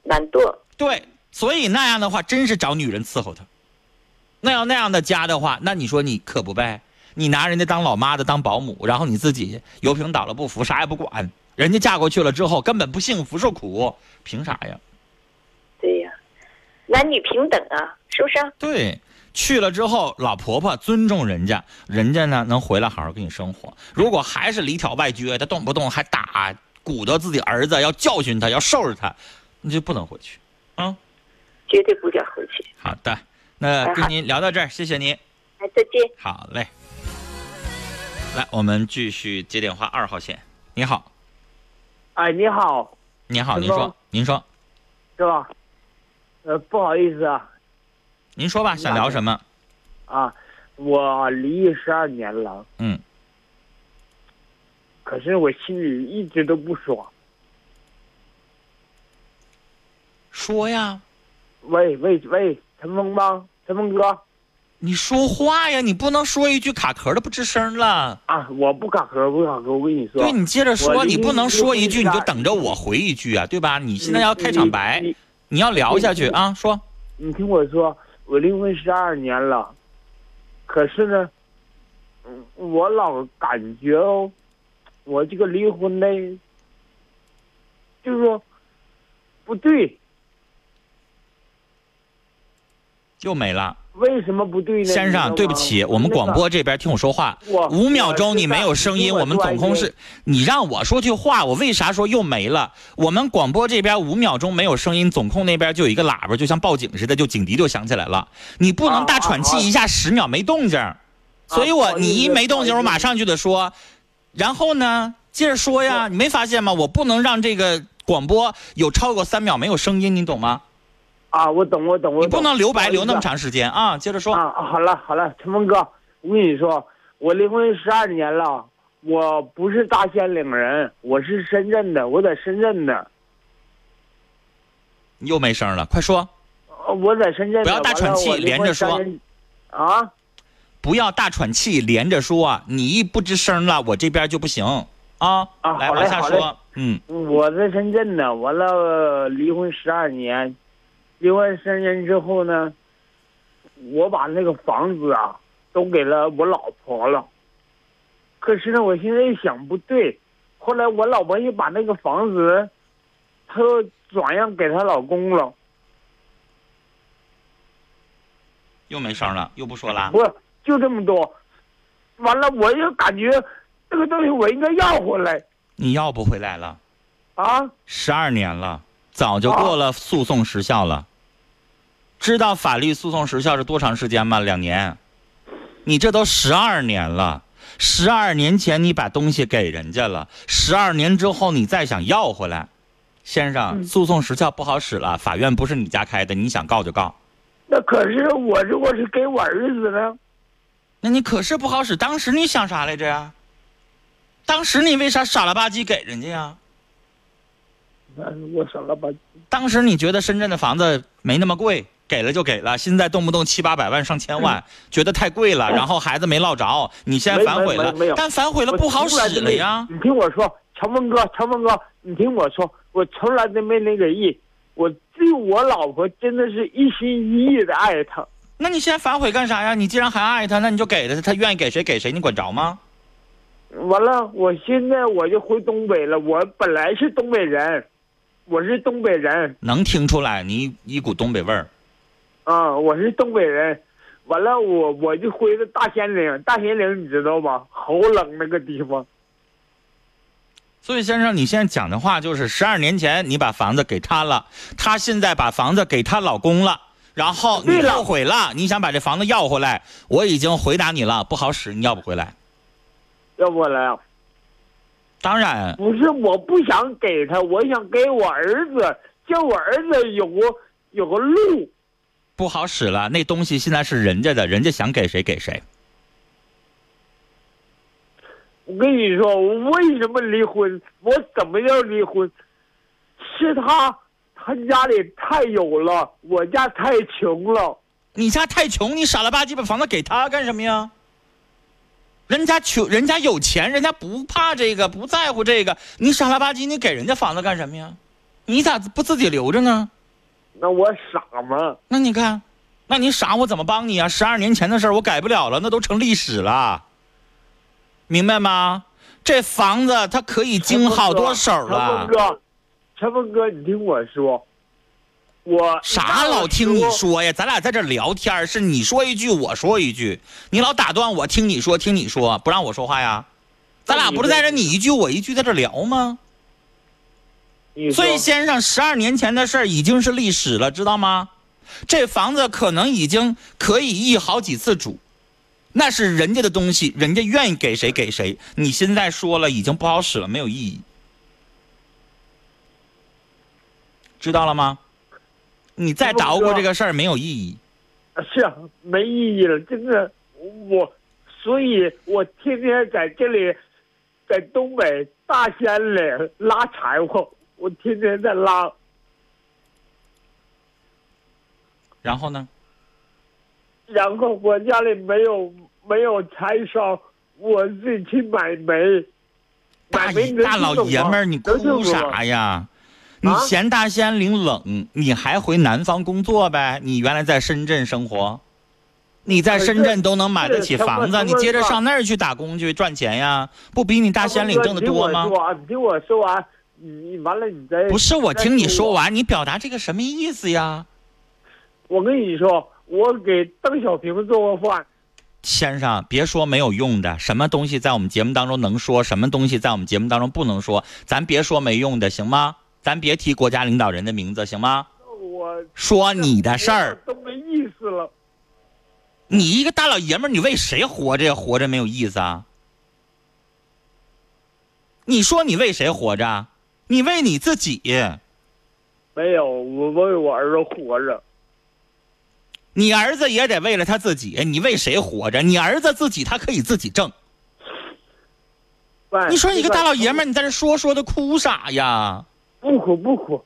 懒惰。对，所以那样的话，真是找女人伺候他。那要那样的家的话，那你说你可不呗？你拿人家当老妈的，当保姆，然后你自己油瓶倒了不服，啥也不管，人家嫁过去了之后根本不幸福受苦，凭啥呀？对呀，男女平等啊，是不是？对。去了之后，老婆婆尊重人家，人家呢能回来好好跟你生活。如果还是里挑外撅他，动不动还打鼓捣自己儿子，要教训他，要收拾他，那就不能回去，啊？绝对不叫回去。好的，那跟您聊到这儿，谢谢您。哎，再见。好嘞。来，我们继续接电话，二号线，你好。哎，你好。你好，您说，您说。是吧？呃，不好意思啊。您说吧，想聊什么？啊，我离异十二年了。嗯。可是我心里一直都不爽。说呀。喂喂喂，陈峰吗？陈峰哥。你说话呀！你不能说一句卡壳的不吱声了。啊，我不卡壳，不卡壳，我跟你说。对你接着说，你不能说一句你就等着我回一句啊，对吧？你现在要开场白，你要聊下去啊，说。你听我说。我离婚十二年了，可是呢，我老感觉哦，我这个离婚呢，就是说不对，又没了。为什么不对呢？先生，对不起，我们广播这边听我说话，五秒钟你没有声音，我们总控是，你让我说句话，我为啥说又没了？我们广播这边五秒钟没有声音，总控那边就有一个喇叭，就像报警似的，就警笛就响起来了。你不能大喘气一下十秒没动静，所以我你一没动静，我马上就得说，然后呢，接着说呀，你没发现吗？我不能让这个广播有超过三秒没有声音，你懂吗？啊，我懂，我懂，我懂。你不能留白留那么长时间啊！接着说。啊，好了好了，陈峰哥，我跟你说，我离婚十二年了，我不是大兴岭人，我是深圳的，我在深圳的。你又没声了，快说。我在深圳。不要大喘气，连着说。啊！不要大喘气，连着说。你一不吱声了，我这边就不行啊！啊，来往下说。嗯。我在深圳呢，完了离婚十二年。离婚三年之后呢，我把那个房子啊都给了我老婆了。可是呢，我现在一想不对，后来我老婆又把那个房子，她又转让给她老公了。又没声了，又不说了。不，就这么多。完了，我又感觉这个东西我应该要回来。你要不回来了？啊？十二年了。早就过了诉讼时效了，知道法律诉讼时效是多长时间吗？两年，你这都十二年了，十二年前你把东西给人家了，十二年之后你再想要回来，先生，诉讼时效不好使了，法院不是你家开的，你想告就告。那可是我如果是给我儿子呢？那你可是不好使，当时你想啥来着呀？当时你为啥傻了吧唧给人家呀？我傻了吧。当时你觉得深圳的房子没那么贵，给了就给了。现在动不动七八百万、上千 万，觉得太贵了。然后孩子没落着，你现在反悔了。但反悔了不好使了呀。你听我说，乔峰哥，乔峰哥，你听我说，我从来都没那个意。我对我老婆真的是一心一意的爱她。那你现在反悔干啥呀？你既然还爱她，那你就给她，她愿意给谁给谁，你管着吗？完了，我现在我就回东北了。我本来是东北人。我是东北人，能听出来你一股东北味儿。啊，我是东北人，完了我我就回了大兴岭，大兴岭你知道吧？好冷那个地方。所以先生，你现在讲的话就是十二年前你把房子给他了，他现在把房子给他老公了，然后你后悔了，你想把这房子要回来。我已经回答你了，不好使，你要不回来。要不回来啊，当然不是我不想给他，我想给我儿子，叫我儿子有个有个路。不好使了，那东西现在是人家的，人家想给谁给谁。我跟你说，我为什么离婚？我怎么要离婚？是他，他家里太有了，我家太穷了。你家太穷，你傻了吧唧把房子给他干什么呀？人家穷，人家有钱，人家不怕这个，不在乎这个。你傻了吧唧，你给人家房子干什么呀？你咋不自己留着呢？那我傻吗？那你看，那你傻，我怎么帮你啊？十二年前的事儿我改不了了，那都成历史了。明白吗？这房子它可以经好多手了。陈峰哥，陈峰哥，你听我说，我啥老听你说呀？咱俩在这聊天，是你说一句我说一句，你老打断我，听你说，听你说，不让我说话呀？咱俩不是在这你一句我一句在这聊吗？所以先生，十二年前的事儿已经是历史了，知道吗？这房子可能已经可以易好几次主。那是人家的东西，人家愿意给谁给谁。你现在说了，已经不好使了，没有意义，知道了吗？你再捣鼓这个事儿没有意义。是啊，没意义了，真的。我，所以我天天在这里，在东北大山里拉柴火，我天天在拉。然后呢？然后我家里没有没有柴烧，我自己去买煤。大大老爷们儿，你哭啥呀？你嫌大兴安岭冷，你还回南方工作呗？你原来在深圳生活，你在深圳都能买得起房子，你接着上那儿去打工去赚钱呀？不比你大兴安岭挣得多吗？你听我说完，你完了你再不是我听你说完，你表达这个什么意思呀？我跟你说。我给邓小平做过饭，先生，别说没有用的，什么东西在我们节目当中能说，什么东西在我们节目当中不能说，咱别说没用的，行吗？咱别提国家领导人的名字，行吗？我说你的事儿都没意思了。你一个大老爷们儿，你为谁活着呀？活着没有意思啊？你说你为谁活着？你为你自己？没有，我为我儿子活着。你儿子也得为了他自己，你为谁活着？你儿子自己他可以自己挣。你说你个大老爷们儿，你在这说说的哭啥呀？不哭不哭，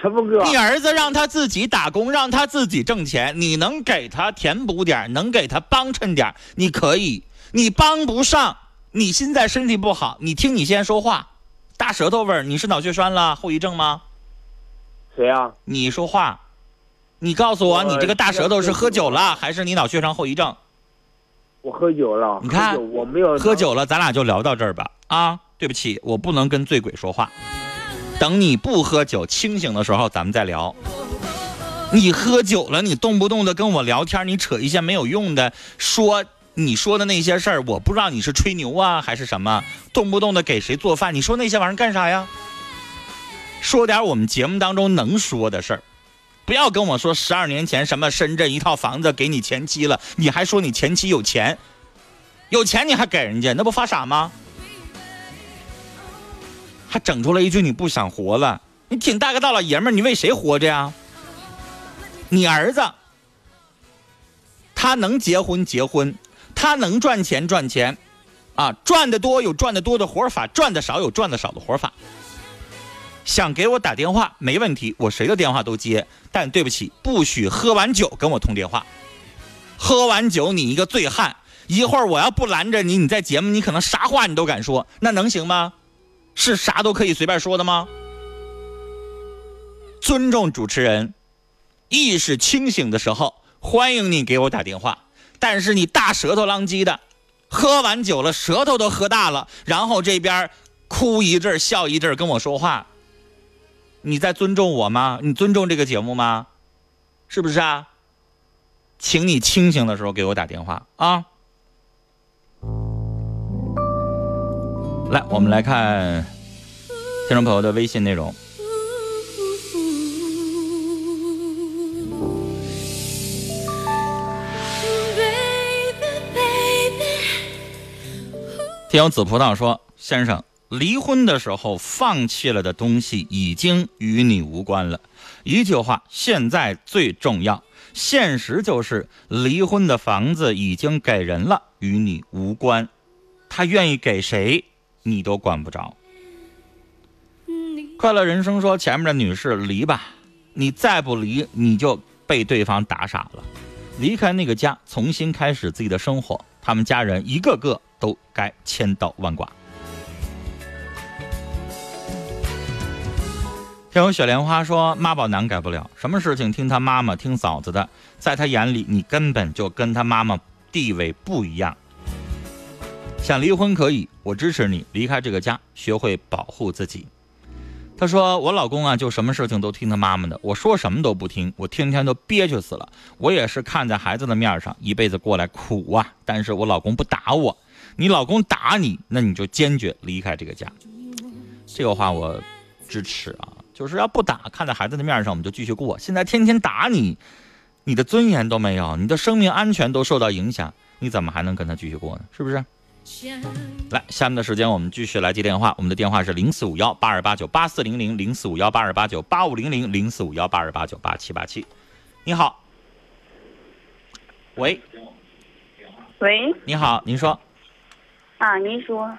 陈峰哥。你儿子让他自己打工，让他自己挣钱，你能给他填补点，能给他帮衬点，你可以。你帮不上，你现在身体不好，你听你先说话，大舌头味儿，你是脑血栓了后遗症吗？谁呀？你说话。你告诉我，你这个大舌头是喝酒了，还是你脑血栓后遗症？我喝酒了。你看，我没有喝酒了，咱俩就聊到这儿吧。啊，对不起，我不能跟醉鬼说话。等你不喝酒、清醒的时候，咱们再聊。你喝酒了，你动不动的跟我聊天，你扯一些没有用的，说你说的那些事儿，我不知道你是吹牛啊还是什么。动不动的给谁做饭，你说那些玩意儿干啥呀？说点我们节目当中能说的事儿。不要跟我说十二年前什么深圳一套房子给你前妻了，你还说你前妻有钱，有钱你还给人家，那不发傻吗？还整出来一句你不想活了，你挺大个大老爷们儿，你为谁活着呀？你儿子，他能结婚结婚，他能赚钱赚钱，啊，赚的多有赚的多的活法，赚的少有赚的少的活法。想给我打电话没问题，我谁的电话都接。但对不起，不许喝完酒跟我通电话。喝完酒你一个醉汉，一会儿我要不拦着你，你在节目你可能啥话你都敢说，那能行吗？是啥都可以随便说的吗？尊重主持人，意识清醒的时候欢迎你给我打电话。但是你大舌头浪叽的，喝完酒了舌头都喝大了，然后这边哭一阵笑一阵跟我说话。你在尊重我吗？你尊重这个节目吗？是不是啊？请你清醒的时候给我打电话啊！来，我们来看听众朋友的微信内容。听听友紫葡萄说：“先生，离婚的时候放弃了的东西已经与你无关了。一句话，现在最重要。现实就是，离婚的房子已经给人了，与你无关。他愿意给谁，你都管不着。”快乐人生说：“前面的女士离吧，你再不离，你就被对方打傻了。离开那个家，重新开始自己的生活。他们家人一个个都该千刀万剐。”天有雪莲花说：“妈宝男改不了，什么事情听他妈妈、听嫂子的，在他眼里你根本就跟他妈妈地位不一样。想离婚可以，我支持你离开这个家，学会保护自己。”他说：“我老公啊，就什么事情都听他妈妈的，我说什么都不听，我天天都憋屈死了。我也是看在孩子的面上，一辈子过来苦啊。但是我老公不打我，你老公打你，那你就坚决离开这个家。这个话我支持啊，就是要不打，看在孩子的面上，我们就继续过。现在天天打你，你的尊严都没有，你的生命安全都受到影响，你怎么还能跟他继续过呢？是不是？”来，下面的时间我们继续来接电话。我们的电话是零四五幺八二八九八四零零零四五幺八二八九八五零零零四五幺八二八九八七八七。你好，喂，喂，你好，您说，啊，您说，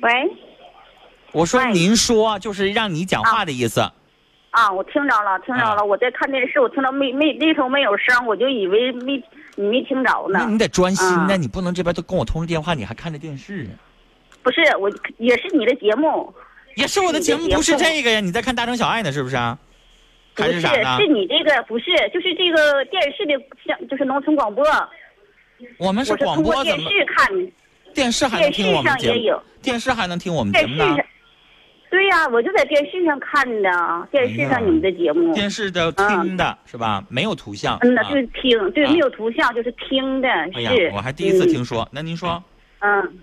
喂，我说您说，就是让你讲话的意思。啊，我听着了，听着了，我在看电视，我听到没没那头没有声，我就以为没你没听着呢。那你得专心啊呢，你不能这边都跟我通着电话，你还看着电视。不是，我也是你的节目，也是我的节目，不是这个呀？你在看大城小爱呢，是不是啊？还不是啥呢？是你这个不是，就是这个电视的像就是农村广播，我们是广播怎么？视看的，电视还能听我们节目电视上也有？电视还能听我们节目呢。对呀、我就在电视上看的，电视上你们的节目。电视的听的是吧？没有图像。嗯呐，啊就是听，对，啊没有图像，就是听的，哎呀。，我还第一次嗯听说。那您说，嗯，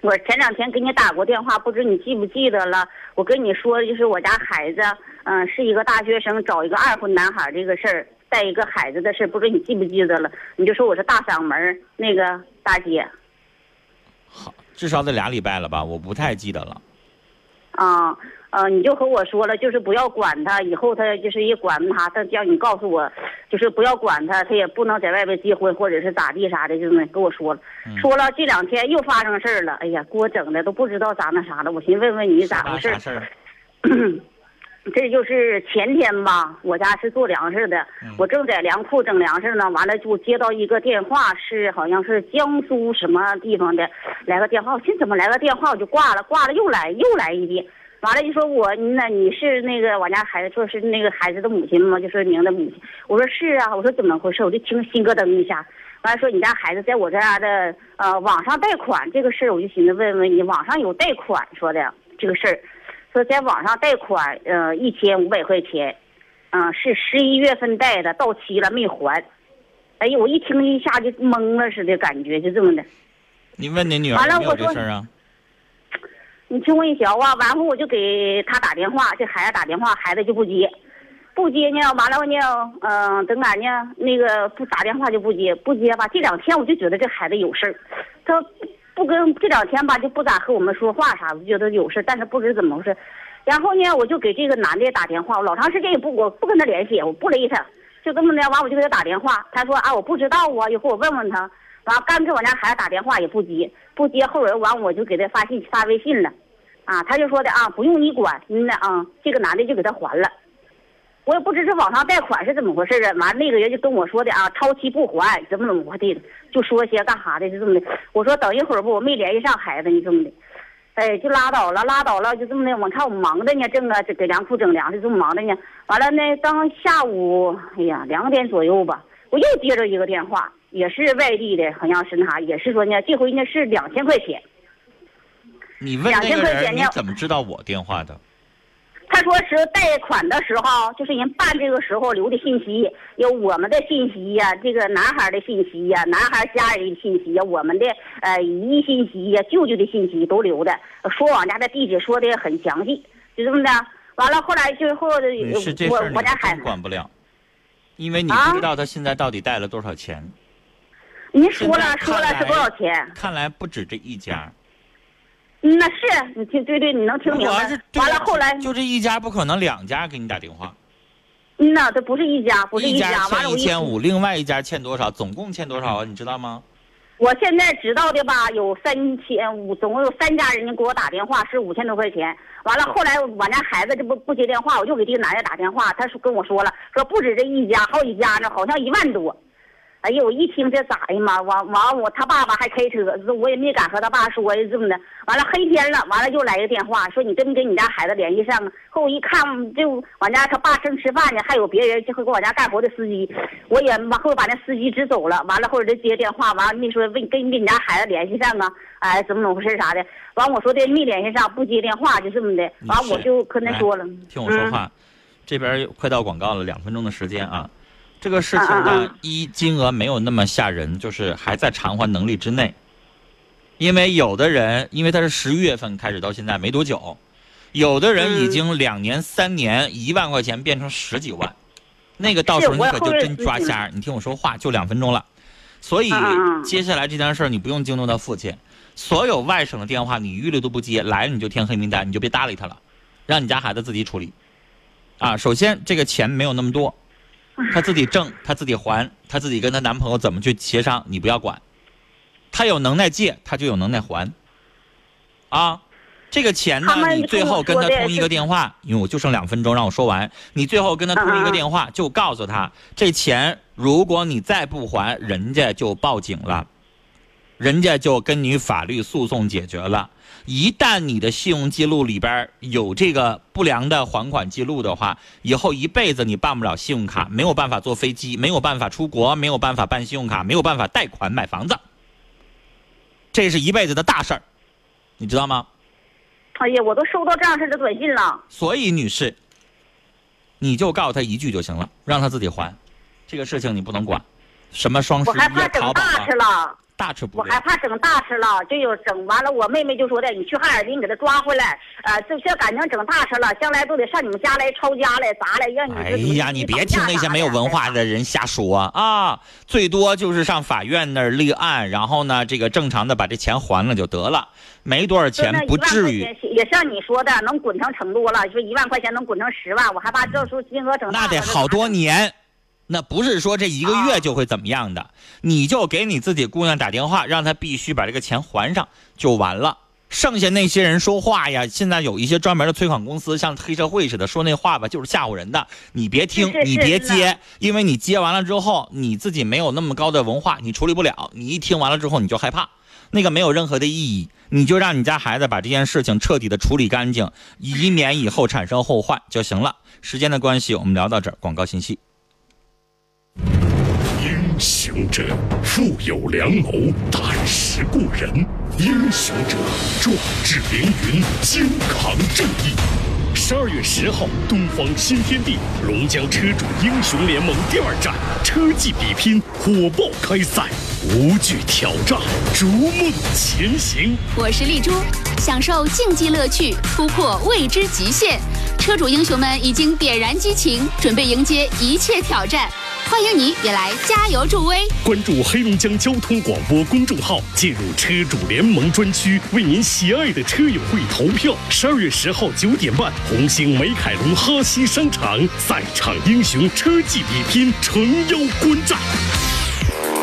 我前两天给你打过电话，不知你记不记得了？我跟你说，就是我家孩子，嗯，是一个大学生，找一个二婚男孩这个事儿，带一个孩子的事儿，不知你记不记得了？你就说我是大嗓门儿那个大姐至少得俩礼拜了吧？我不太记得了。啊。呃，你就和我说了，就是不要管他，以后他就是一管他，他叫你告诉我，就是不要管他，他也不能在外边结婚或者是咋地啥的，就是跟我说了。嗯说了这两天又发生事儿了，哎呀，给我整的都不知道咋那啥了。我寻思问问你咋回事儿。这就是前天吧，我家是做粮食的，嗯我正在粮库整粮食呢，完了就接到一个电话，是好像是江苏什么地方的，来个电话，我寻思怎么来个电话，我就挂了，挂了又来又来一遍，完了就说我那你是那个我家孩子，说是那个孩子的母亲吗？就说您的母亲，我说是啊，我说怎么回事？我就听心咯噔一下，完了说你家孩子在我这家的呃网上贷款这个事儿，我就寻思问问你，网上有贷款说的这个事儿。说在网上贷款，呃，一千五百块钱，嗯、是十一月份贷的，到期了没还。哎呀，我一听一下就懵了似的感觉，就这么的。你问你女儿完了有没有我说这事儿啊？你听我一小啊，完后我就给他打电话，这孩子打电话，孩子就不接，不接呢，完了呢，嗯、等俺呢，那个不打电话就不接，不接吧，这两天我就觉得这孩子有事儿，他不跟这两天吧就不咋和我们说话啥，的觉得有事，但是不知怎么回事。然后呢，我就给这个男的打电话，我老长时间也不我不跟他联系，我不理他，就这么的，完我就给他打电话，他说啊我不知道啊，一会我问问他。完刚给我家孩子打电话也不接，不接后人完我就给他发信发微信了，啊，他就说的啊不用你管，嗯呐啊，这个男的就给他还了。我也不知是网上贷款是怎么回事啊，完那个人就跟我说的啊，超期不还，怎么怎么地的，就说些干啥的，就这么的。我说等一会儿吧，我没联系上孩子，你这么的，哎，就拉倒了，拉倒了，就这么的。我看我忙着呢，正啊，给粮库整粮食，这么忙着呢。完了呢，当下午，哎呀，两点左右吧，我又接着一个电话，也是外地的，好像是那啥，也是说呢，这回呢是两千块钱。你问那2000个人，块钱呢你怎么知道我电话的？他说是贷款的时候，就是人办这个时候留的信息，有我们的信息呀、这个男孩的信息呀、男孩家人的信息呀、我们的呃姨信息呀、舅舅的信息都留的，说我家的地址说的很详细，就这么的。完了，后来最后我我家孩子，管不了，因为你啊不知道他现在到底贷了多少钱。您说了说了是多少钱？看来不止这一家，嗯那是你听对对，你能听明白。完了后来，就这一家不可能两家给你打电话，嗯呐，这不是一家，不是一家。完欠了我一千五，另外一家欠多少？总共欠多少啊？你知道吗？我现在知道的吧，有三千五，总共有三家人家给我打电话，是五千多块钱。完了，后来我家孩子这不不接电话，我就给这个男的打电话，他说跟我说了，说不止这一家，好几家呢，好像一万多。哎呦，我一听这咋的嘛？完完我他爸爸还开车，我也没敢和他爸说这么的。完了黑天了，完了又来个电话，说你跟没跟你家孩子联系上啊？后我一看，就俺家他爸正吃饭呢，还有别人就会给我家干活的司机，我也往后把那司机支走了。完了后来接电话，完了没说问跟跟你家孩子联系上啊？哎，怎么怎么回事啥的？完我说的没联系上，不接电话就这么的。完我就跟他说了，听我说话，这边快到广告了，两分钟的时间啊。这个事情呢，一金额没有那么吓人，就是还在偿还能力之内。因为有的人，因为他是十一月份开始到现在没多久，有的人已经两年、三年，一万块钱变成十几万，那个到时候你可就真抓瞎。你听我说话，就两分钟了。所以接下来这件事儿，你不用惊动他父亲，所有外省的电话你一律都不接，来了你就填黑名单，你就别搭理他了，让你家孩子自己处理。啊，首先这个钱没有那么多。她自己挣，她自己还，她自己跟她男朋友怎么去协商，你不要管。她有能耐借，她就有能耐还。啊，这个钱呢，你最后跟她通一个电话，因为我就剩两分钟，让我说完。你最后跟她通一个电话，就告诉她，这钱如果你再不还，人家就报警了，人家就跟你法律诉讼解决了。一旦你的信用记录里边有这个不良的还款记录的话，以后一辈子你办不了信用卡，没有办法坐飞机，没有办法出国，没有办法办信用卡，没有办法贷款买房子，这是一辈子的大事儿，你知道吗？哎呀，我都收到这样式的短信了。所以，女士，你就告诉他一句就行了，让他自己还，这个事情你不能管，什么双十一、淘宝啊。大吃不我害怕整大事了，就有整完了。我妹妹就说的，你去哈尔滨给他抓回来，呃，这这感情整大事了，将来都得上你们家来抄家来砸来，让你。哎呀，你别听那些没有文化的人瞎说啊！最多就是上法院那儿立案，然后呢，这个正常的把这钱还了就得了，没多少钱，不至于。也像你说的，能滚成成多了，说一万块钱能滚成十万，我害怕到时候金额整。那得好多年。那不是说这一个月就会怎么样的，你就给你自己姑娘打电话，让她必须把这个钱还上就完了。剩下那些人说话呀，现在有一些专门的催款公司，像黑社会似的说那话吧，就是吓唬人的。你别听，你别接，因为你接完了之后，你自己没有那么高的文化，你处理不了。你一听完了之后，你就害怕，那个没有任何的意义。你就让你家孩子把这件事情彻底的处理干净，以免以后产生后患就行了。时间的关系，我们聊到这儿，广告信息。英雄者，富有良谋，胆识过人；英雄者，壮志凌云，肩扛正义。十二月十号，东方新天地龙江车主英雄联盟第二站车技比拼火爆开赛，无惧挑战，逐梦前行。我是丽珠，享受竞技乐趣，突破未知极限。车主英雄们已经点燃激情，准备迎接一切挑战。欢迎你也来加油助威！关注黑龙江交通广播公众号，进入车主联盟专区，为您喜爱的车友会投票。十二月十号九点半，红星美凯龙哈西商场赛场英雄车技比拼，诚邀观战。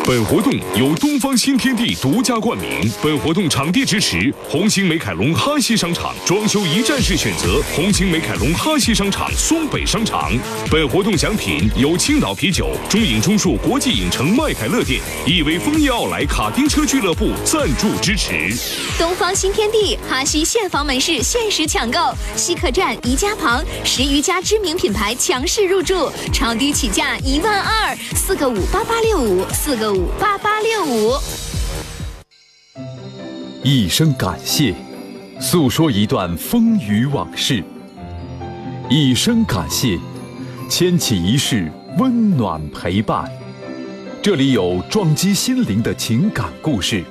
本活动由东方新天地独家冠名。本活动场地支持红星美凯龙哈西商场，装修一站式选择红星美凯龙哈西商场松北商场。本活动奖品由青岛啤酒、中影中数国际影城麦凯乐店、亿威枫叶奥莱卡丁车俱乐部赞助支持。东方新天地哈西现房门市限时抢购，西客站宜家旁十余家知名品牌强势入驻，超低起价一万二，四个五八八六五，四个。五八八六五，一声感谢，诉说一段风雨往事；一声感谢，牵起一世温暖陪伴。这里有撞击心灵的情感故事，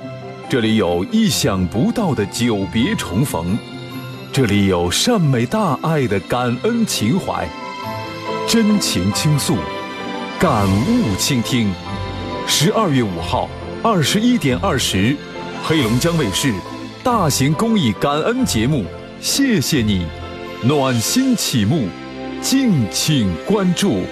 这里有意想不到的久别重逢，这里有善美大爱的感恩情怀，真情倾诉，感悟倾听。十二月五号二十一点二十，黑龙江卫视大型公益感恩节目，谢谢你，暖心启幕，敬请关注。